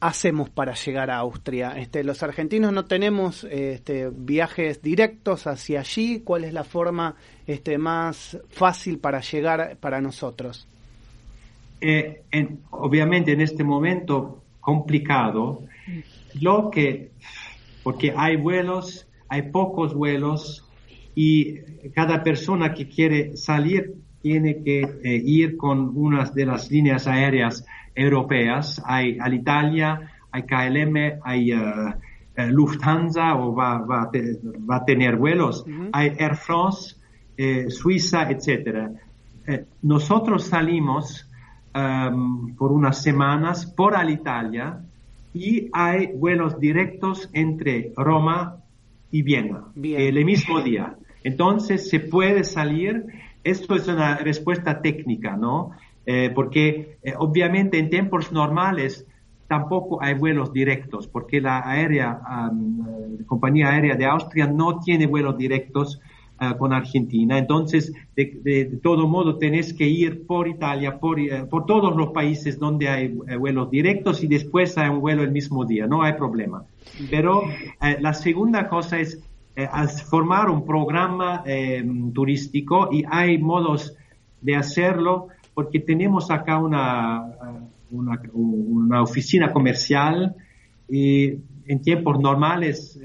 hacemos para llegar a Austria? Este, los argentinos no tenemos este, viajes directos hacia allí. ¿Cuál es la forma este, más fácil para llegar para nosotros?
Eh, obviamente en este momento complicado, lo que, porque hay vuelos, hay pocos vuelos y cada persona que quiere salir tiene que eh, ir con una de las líneas aéreas europeas. Hay Alitalia, hay KLM, hay eh, Lufthansa o va, va, a tener vuelos. Hay Air France, eh, Suiza, etcétera. Eh, nosotros salimos um, por unas semanas por Alitalia y hay vuelos directos entre Roma y Viena el mismo día. Entonces se puede salir. Esto es una respuesta técnica, ¿no? Eh, porque obviamente en tiempos normales tampoco hay vuelos directos, porque la aérea, um, compañía aérea de Austria no tiene vuelos directos con Argentina. Entonces, de, todo modo, tenés que ir por Italia, por, eh, por todos los países donde hay eh, vuelos directos y después hay un vuelo el mismo día, no hay problema. Pero eh, la segunda cosa es formar un programa turístico y hay modos de hacerlo porque tenemos acá una, una, oficina comercial y en tiempos normales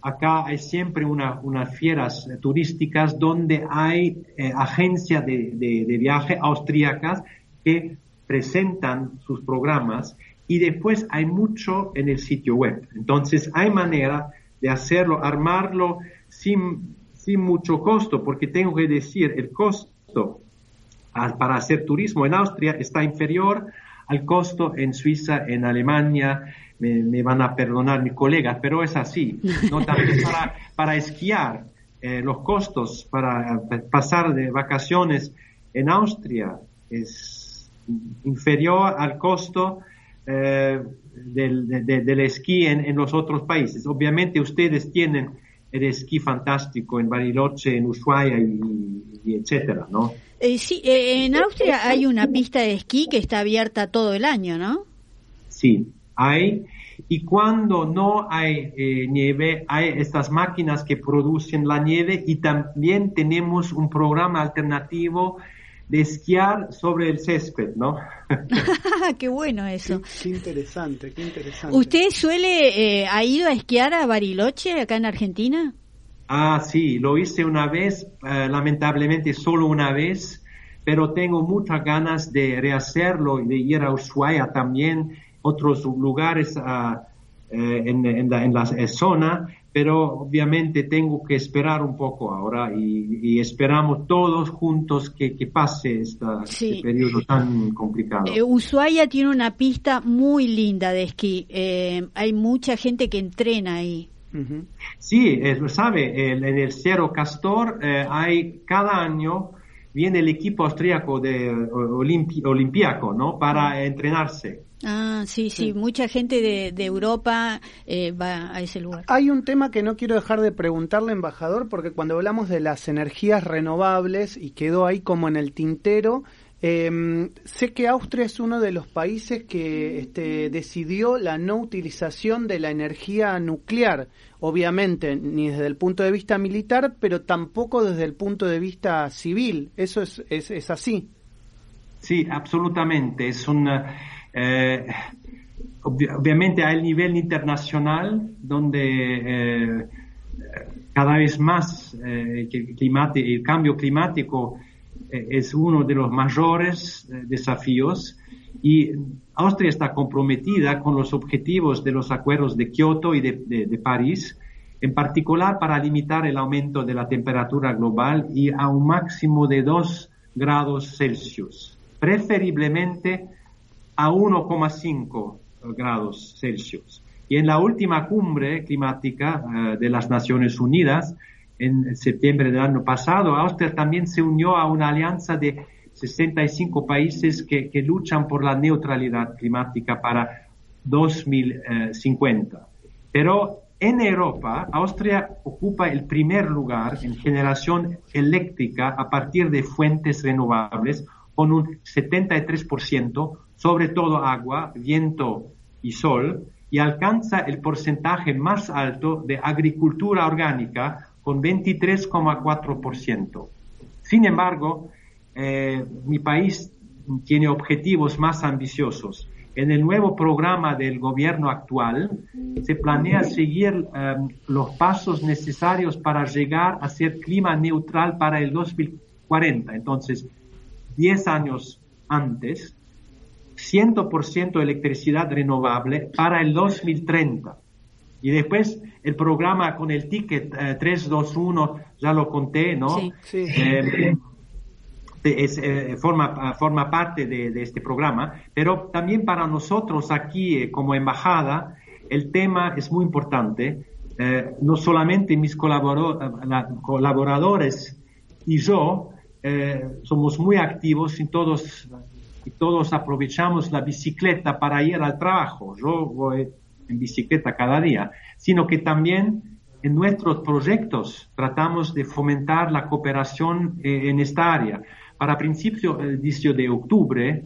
acá hay siempre unas fieras turísticas donde hay eh, agencias de, viaje austríacas que presentan sus programas y después hay mucho en el sitio web. Entonces hay manera de hacerlo, armarlo sin, sin mucho costo, porque tengo que decir, el costo para hacer turismo en Austria está inferior al costo en Suiza, en Alemania, me, van a perdonar mis colegas, pero es así. ¿no? También para, esquiar, eh, los costos para pasar de vacaciones en Austria es inferior al costo eh, del, esquí en, los otros países. Obviamente ustedes tienen el esquí fantástico en Bariloche, en Ushuaia y, y etcétera, ¿no?
Sí, en Austria hay una pista de esquí que está abierta todo el año, ¿no?
Sí, hay. Y cuando no hay eh, nieve, hay estas máquinas que producen la nieve y también tenemos un programa alternativo de esquiar sobre el césped, ¿no?
qué bueno eso.
Qué, interesante, qué interesante.
¿Usted suele, eh, ha ido a esquiar a Bariloche, acá en Argentina?
Ah, sí, lo hice una vez, eh, lamentablemente solo una vez, pero tengo muchas ganas de rehacerlo y de ir a Ushuaia también otros lugares ah, eh, en, la, zona, pero obviamente tengo que esperar un poco ahora y, esperamos todos juntos que, pase este periodo tan complicado.
Eh, Ushuaia tiene una pista muy linda de esquí, eh, hay mucha gente que entrena ahí.
Sí, sabe, en el Cerro Castor hay cada año viene el equipo austríaco de Olimpiaco, ¿no? Para entrenarse.
Ah, sí, sí, mucha gente de, Europa eh, va a ese lugar.
Hay un tema que no quiero dejar de preguntarle, embajador, porque cuando hablamos de las energías renovables y quedó ahí como en el tintero, eh, sé que Austria es uno de los países que este, decidió la no utilización de la energía nuclear, obviamente ni desde el punto de vista militar, pero tampoco desde el punto de vista civil. ¿Eso es, es, así?
Sí, absolutamente. Es un eh, obviamente a nivel internacional, donde eh, cada vez más eh, el, cambio climático es uno de los mayores desafíos y Austria está comprometida con los objetivos de los acuerdos de Kioto y de, París, en particular para limitar el aumento de la temperatura global y a un máximo de 2 grados Celsius, preferiblemente a 1,5 grados Celsius. Y en la última cumbre climática eh, de las Naciones Unidas, en septiembre del año pasado, Austria también se unió a una alianza de 65 países que, que luchan por la neutralidad climática para 2050. Pero en Europa, Austria ocupa el primer lugar en generación eléctrica a partir de fuentes renovables, con un 73%, sobre todo agua, viento y sol, y alcanza el porcentaje más alto de agricultura orgánica, con 23,4%. Sin embargo, eh, mi país tiene objetivos más ambiciosos. En el nuevo programa del gobierno actual se planea seguir em, los pasos necesarios para llegar a ser clima neutral para el 2040. Entonces, 10 años antes, 100% electricidad renovable para el 2030. Y después el programa con el ticket 321, eh, ya lo conté, ¿no? Sí, sí. Eh, es, eh, forma, forma parte de, este programa, pero también para nosotros aquí eh, como embajada el tema es muy importante. Eh, no solamente mis colaboradores y yo somos muy activos y todos, y todos aprovechamos la bicicleta para ir al trabajo. Yo voy en bicicleta cada día, sino que también en nuestros proyectos tratamos de fomentar la cooperación en esta área. Para principios de octubre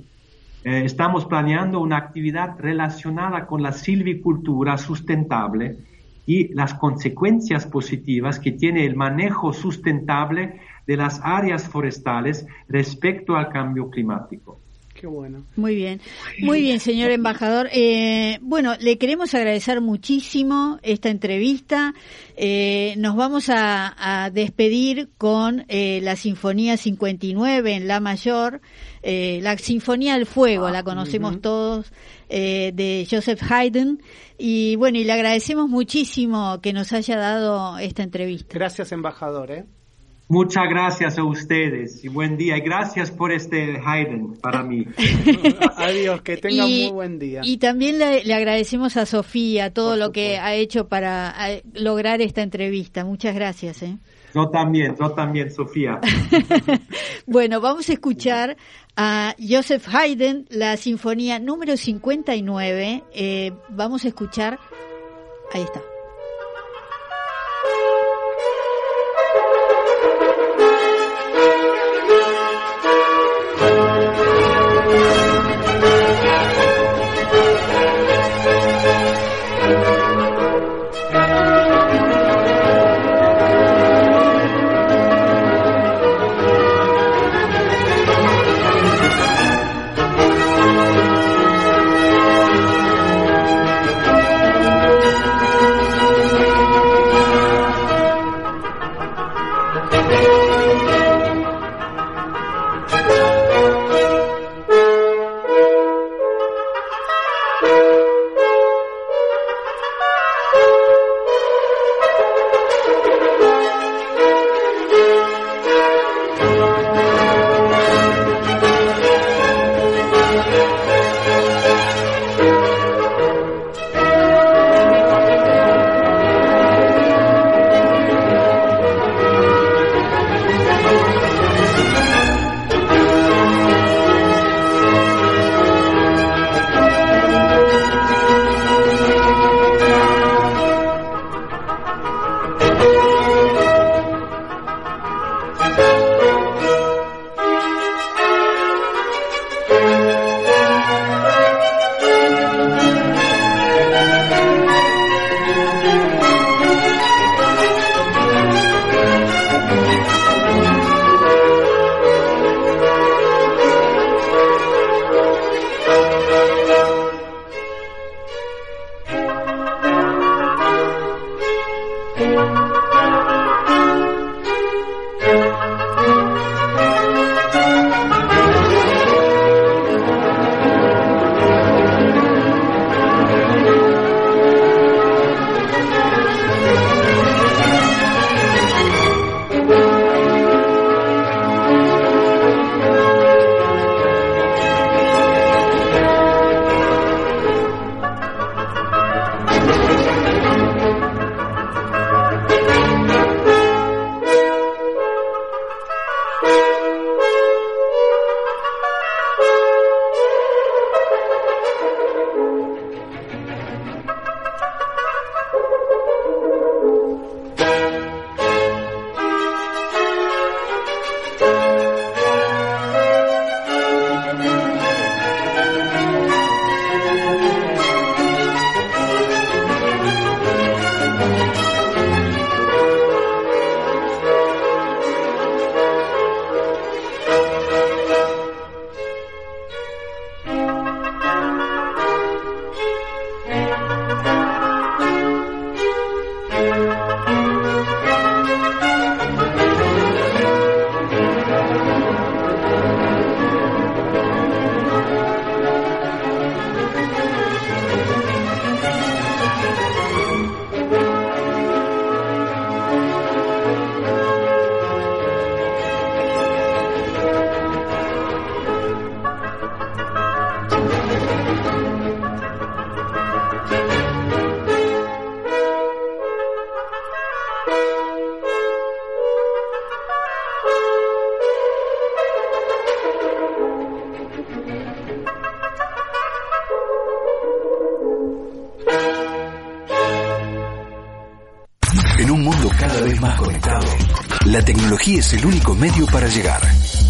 eh, estamos planeando una actividad relacionada con la silvicultura sustentable y las consecuencias positivas que tiene el manejo sustentable de las áreas forestales respecto al cambio climático
bueno. Muy bien, muy bien, señor embajador. Eh, bueno, le queremos agradecer muchísimo esta entrevista. Eh, nos vamos a, despedir con eh, la Sinfonía 59 en La Mayor, la Sinfonía del Fuego, la conocemos todos, de Joseph Haydn. Y bueno, y le agradecemos muchísimo que nos haya dado esta entrevista.
Gracias, embajador.
Muchas gracias a ustedes y buen día. Y gracias por este Haydn para mí.
Adiós, que tengan muy buen día.
Y también le, agradecemos a Sofía todo lo que ha hecho para lograr esta entrevista. Muchas gracias. ¿eh?
Yo también, yo también, Sofía.
bueno, vamos a escuchar a Joseph Haydn, la sinfonía número 59. Eh, vamos a escuchar, ahí está.
Es el único medio para llegar.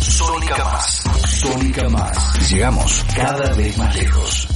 Sónica Más. Sónica Más. Llegamos cada vez más lejos.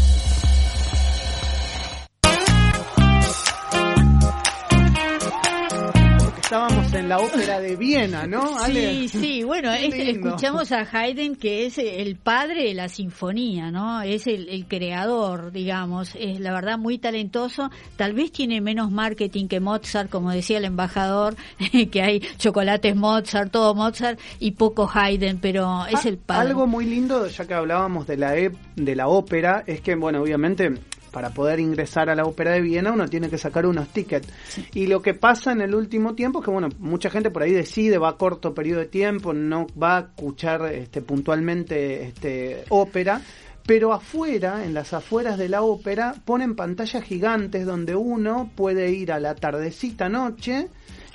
En la ópera de Viena, ¿no?
Sí, sí, bueno, escuchamos a Haydn que es el padre de la sinfonía, ¿no? Es el, creador, digamos, es la verdad muy talentoso, tal vez tiene menos marketing que Mozart, como decía el embajador, que hay chocolates Mozart, todo Mozart y poco Haydn, pero es ah, el padre.
Algo muy lindo, ya que hablábamos de la, de la ópera, es que, bueno, obviamente para poder ingresar a la ópera de Viena uno tiene que sacar unos tickets. Y lo que pasa en el último tiempo es que, bueno, mucha gente por ahí decide, va a corto periodo de tiempo, no va a escuchar este, puntualmente este, ópera, pero afuera, en las afueras de la ópera, ponen pantallas gigantes donde uno puede ir a la tardecita noche,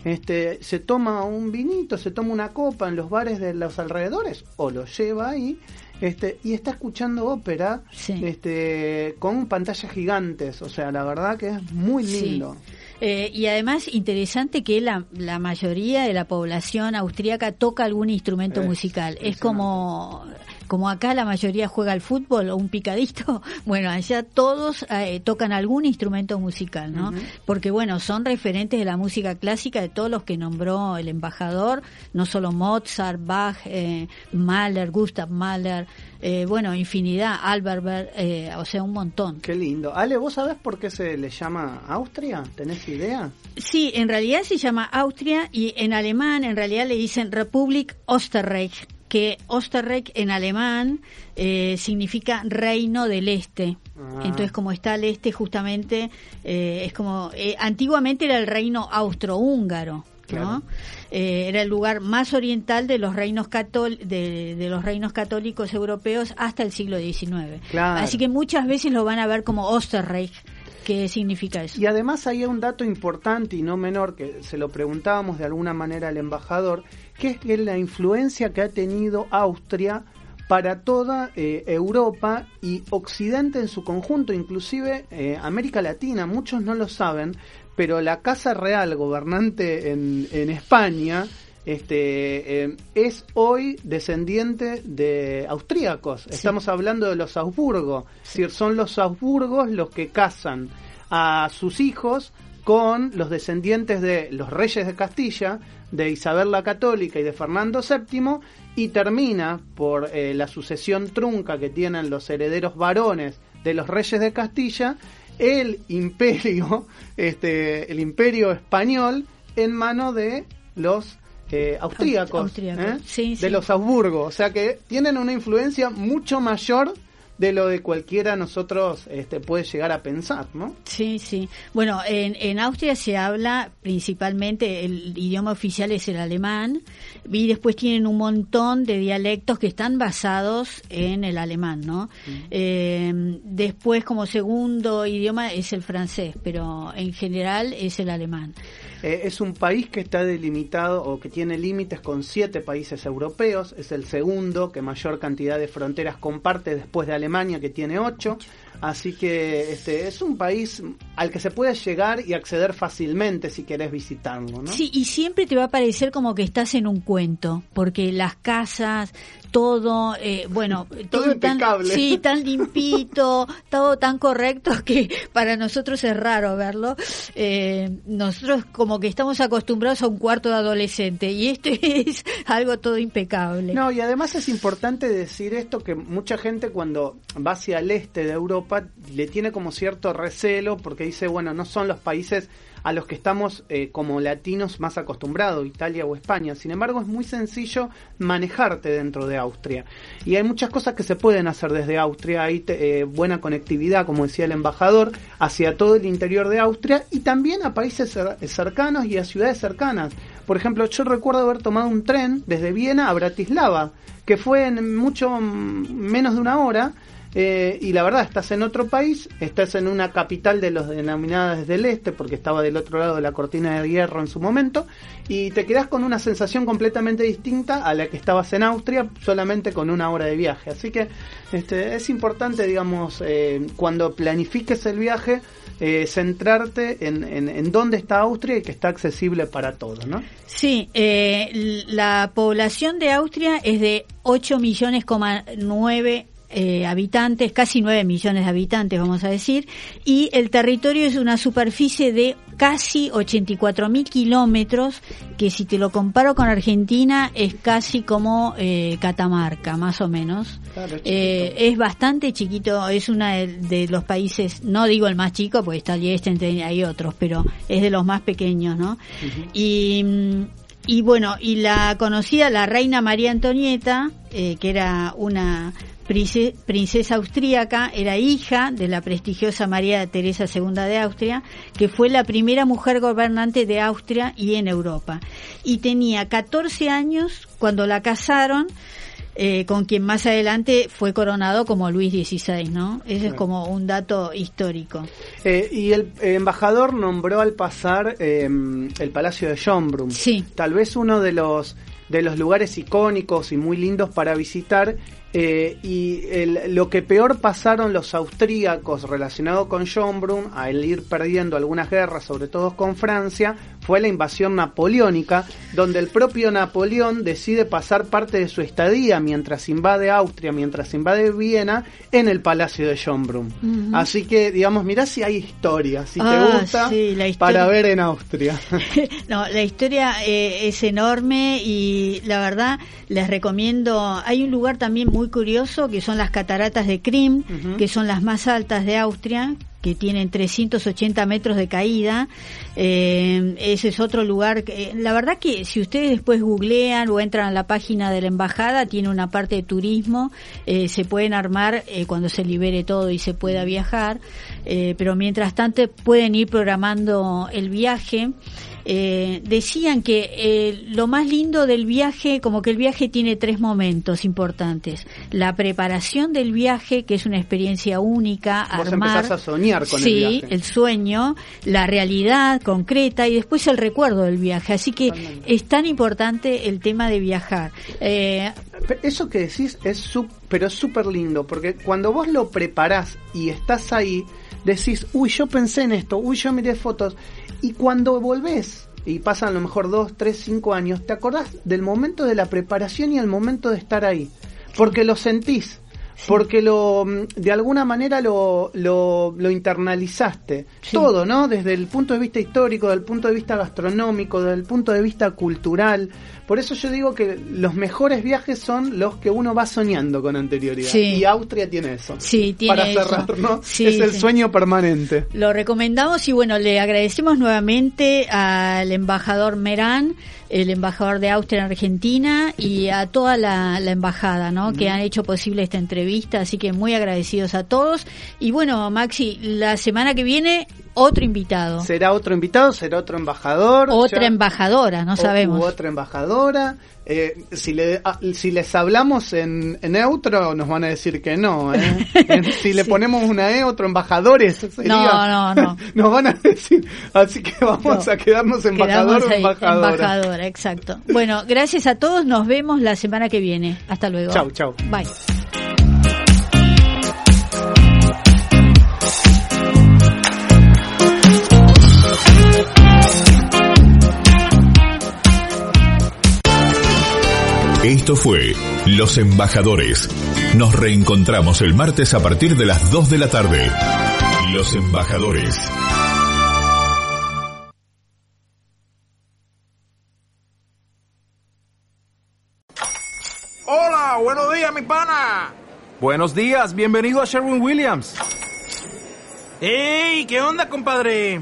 este, se toma un vinito, se toma una copa en los bares de los alrededores o lo lleva ahí este, y está escuchando ópera este, con pantallas gigantes. O sea, la verdad que es muy lindo.
Eh, y además interesante que la, la, mayoría de la población austríaca toca algún instrumento musical. Es como como acá la mayoría juega al fútbol o un picadito, bueno, allá todos eh, tocan algún instrumento musical, ¿no? Porque bueno, son referentes de la música clásica de todos los que nombró el embajador, no solo Mozart, Bach, eh, Mahler, Gustav Mahler, eh, bueno, infinidad, Albert, eh, o sea, un montón.
Qué lindo. Ale, ¿vos sabés por qué se le llama Austria? ¿Tenés idea?
Sí, en realidad se llama Austria y en alemán en realidad le dicen Republik Österreich que Osterreich en alemán eh, significa reino del este. Ah. Entonces, como está al este, justamente eh, es como. Eh, antiguamente era el reino austrohúngaro. ¿no? era el lugar más oriental de los reinos de, de, los reinos católicos europeos hasta el siglo XIX. Así que muchas veces lo van a ver como Osterreich. ¿Qué significa eso?
Y además hay un dato importante y no menor que se lo preguntábamos de alguna manera al embajador, que es la influencia que ha tenido Austria para toda eh, Europa y Occidente en su conjunto, inclusive eh, América Latina. Muchos no lo saben, pero la Casa Real gobernante en, España este, eh, es hoy descendiente de austríacos. Estamos hablando de los Augsburgos. Es decir, son los Augsburgos los que casan a sus hijos con los descendientes de los reyes de Castilla, de Isabel la Católica y de Fernando VII, y termina por eh, la sucesión trunca que tienen los herederos varones de los reyes de Castilla, el imperio, este, el imperio español en mano de los eh, austríacos, ¿eh? de los Augsburgos, o sea que tienen una influencia mucho mayor de lo de cualquiera nosotros este, puede llegar a pensar, ¿no?
Sí, sí. Bueno, en, en Austria se habla principalmente, el idioma oficial es el alemán, y después tienen un montón de dialectos que están basados en el alemán, ¿no? Eh, después, como segundo idioma, es el francés, pero en general es el alemán.
Eh, es un país que está delimitado o que tiene límites con siete países europeos. Es el segundo que mayor cantidad de fronteras comparte después de Alemania, que tiene ocho. Así que este es un país al que se puede llegar y acceder fácilmente si querés visitarlo, ¿no?
Sí, y siempre te va a parecer como que estás en un cuento, porque las casas, todo, eh, bueno, todo, tan, sí, tan limpito, todo tan correcto que para nosotros es raro verlo. Eh, nosotros como que estamos acostumbrados a un cuarto de adolescente y esto es algo todo impecable.
No, y además es importante decir esto que mucha gente cuando va hacia el este de Europa le tiene como cierto recelo porque dice, bueno, no son los países a los que estamos eh, como latinos más acostumbrados, Italia o España. Sin embargo, es muy sencillo manejarte dentro de Austria. Y hay muchas cosas que se pueden hacer desde Austria. Hay eh, buena conectividad, como decía el embajador, hacia todo el interior de Austria y también a países cercanos y a ciudades cercanas. Por ejemplo, yo recuerdo haber tomado un tren desde Viena a Bratislava, que fue en mucho menos de una hora eh, y la verdad, estás en otro país, estás en una capital de los denominadas del este, porque estaba del otro lado de la cortina de hierro en su momento, y te quedas con una sensación completamente distinta a la que estabas en Austria, solamente con una hora de viaje. Así que este, es importante, digamos, eh, cuando planifiques el viaje, eh, centrarte en, en, dónde está Austria y que está accesible para todos, ¿no?
Sí, eh, la población de Austria es de 8 millones, 9 eh, habitantes, casi 9 millones de habitantes, vamos a decir, y el territorio es una superficie de casi 84 mil kilómetros, que si te lo comparo con Argentina es casi como eh, Catamarca, más o menos. eh, es bastante chiquito, es uno de, los países, no digo el más chico, porque está Liechtenstein, hay otros, pero es de los más pequeños, ¿no? Y y bueno, y la conocida la reina María Antonieta, eh, que era una princesa austríaca, era hija de la prestigiosa María Teresa II de Austria, que fue la primera mujer gobernante de Austria y en Europa. Y tenía 14 años cuando la casaron. Eh, con quien más adelante fue coronado como Luis XVI, ¿no? Ese es como un dato histórico.
Eh, y el embajador nombró al pasar em, el Palacio de Schönbrunn.
Sí.
Tal vez uno de los de los lugares icónicos y muy lindos para visitar eh, y lo que peor pasaron los austríacos relacionado con Schönbrunn al ir perdiendo algunas guerras, sobre todo con Francia, fue la invasión napoleónica, donde el propio Napoleón decide pasar parte de su estadía mientras invade Austria, mientras invade Viena, en el Palacio de Schönbrunn. Así que, digamos, mirá si hay historia, si te
ah,
gusta, para ver en Austria.
no, la historia eh, es enorme y la verdad les recomiendo, hay un lugar también muy curioso que son las cataratas de Krim, que son las más altas de Austria, que tienen 380 metros de caída. Eh, ese es otro lugar. Que, la verdad que si ustedes después googlean o entran a la página de la embajada, tiene una parte de turismo. Eh, se pueden armar eh, cuando se libere todo y se pueda viajar. pero mientras tanto pueden ir programando el viaje. Eh, decían que eh, lo más lindo del viaje, como que el viaje tiene tres momentos importantes. La preparación del viaje, que es una experiencia única,
Vos
armar.
a soñar con
el
viaje.
el sueño, la realidad concreta y después el recuerdo del viaje. Así que es tan importante el tema de viajar.
Eh, Eso que decís es pero es súper lindo, porque cuando vos lo preparás y estás ahí, decís, uy, yo pensé en esto, uy, yo miré fotos, y cuando volvés, y pasan a lo mejor dos, tres, cinco años, te acordás del momento de la preparación y el momento de estar ahí. Porque lo sentís, porque lo de alguna manera lo, lo, lo internalizaste. Todo, ¿no? Desde el punto de vista histórico, desde el punto de vista gastronómico, desde el punto de vista cultural. Por eso yo digo que los mejores viajes son los que uno va soñando con anterioridad. Y Austria tiene eso.
Sí, tiene
Para cerrar, ¿no? es el sueño permanente.
Lo recomendamos y bueno, le agradecemos nuevamente al embajador Merán el embajador de Austria en Argentina y a toda la, embajada, ¿no? Que han hecho posible esta entrevista, así que muy agradecidos a todos. Y bueno, Maxi, la semana que viene otro invitado.
Será otro invitado, será otro embajador.
Otra embajadora, no sabemos.
otra embajadora. Eh, si, le, ah, si les hablamos en, neutro, nos van a decir que no. ¿eh? si le ponemos una E, otro embajadores, sería,
no, no, no.
nos van a decir. Así que vamos a quedarnos embajador o embajadora.
Embajadora, exacto. Bueno, gracias a todos. Nos vemos la semana que viene. Hasta luego.
Chau, chau.
Bye.
Esto fue Los Embajadores. Nos reencontramos el martes a partir de las 2 de la tarde. Los Embajadores.
Hola, buenos días, mi pana.
Buenos días, bienvenido a Sherwin Williams.
¡Ey! ¿Qué onda, compadre?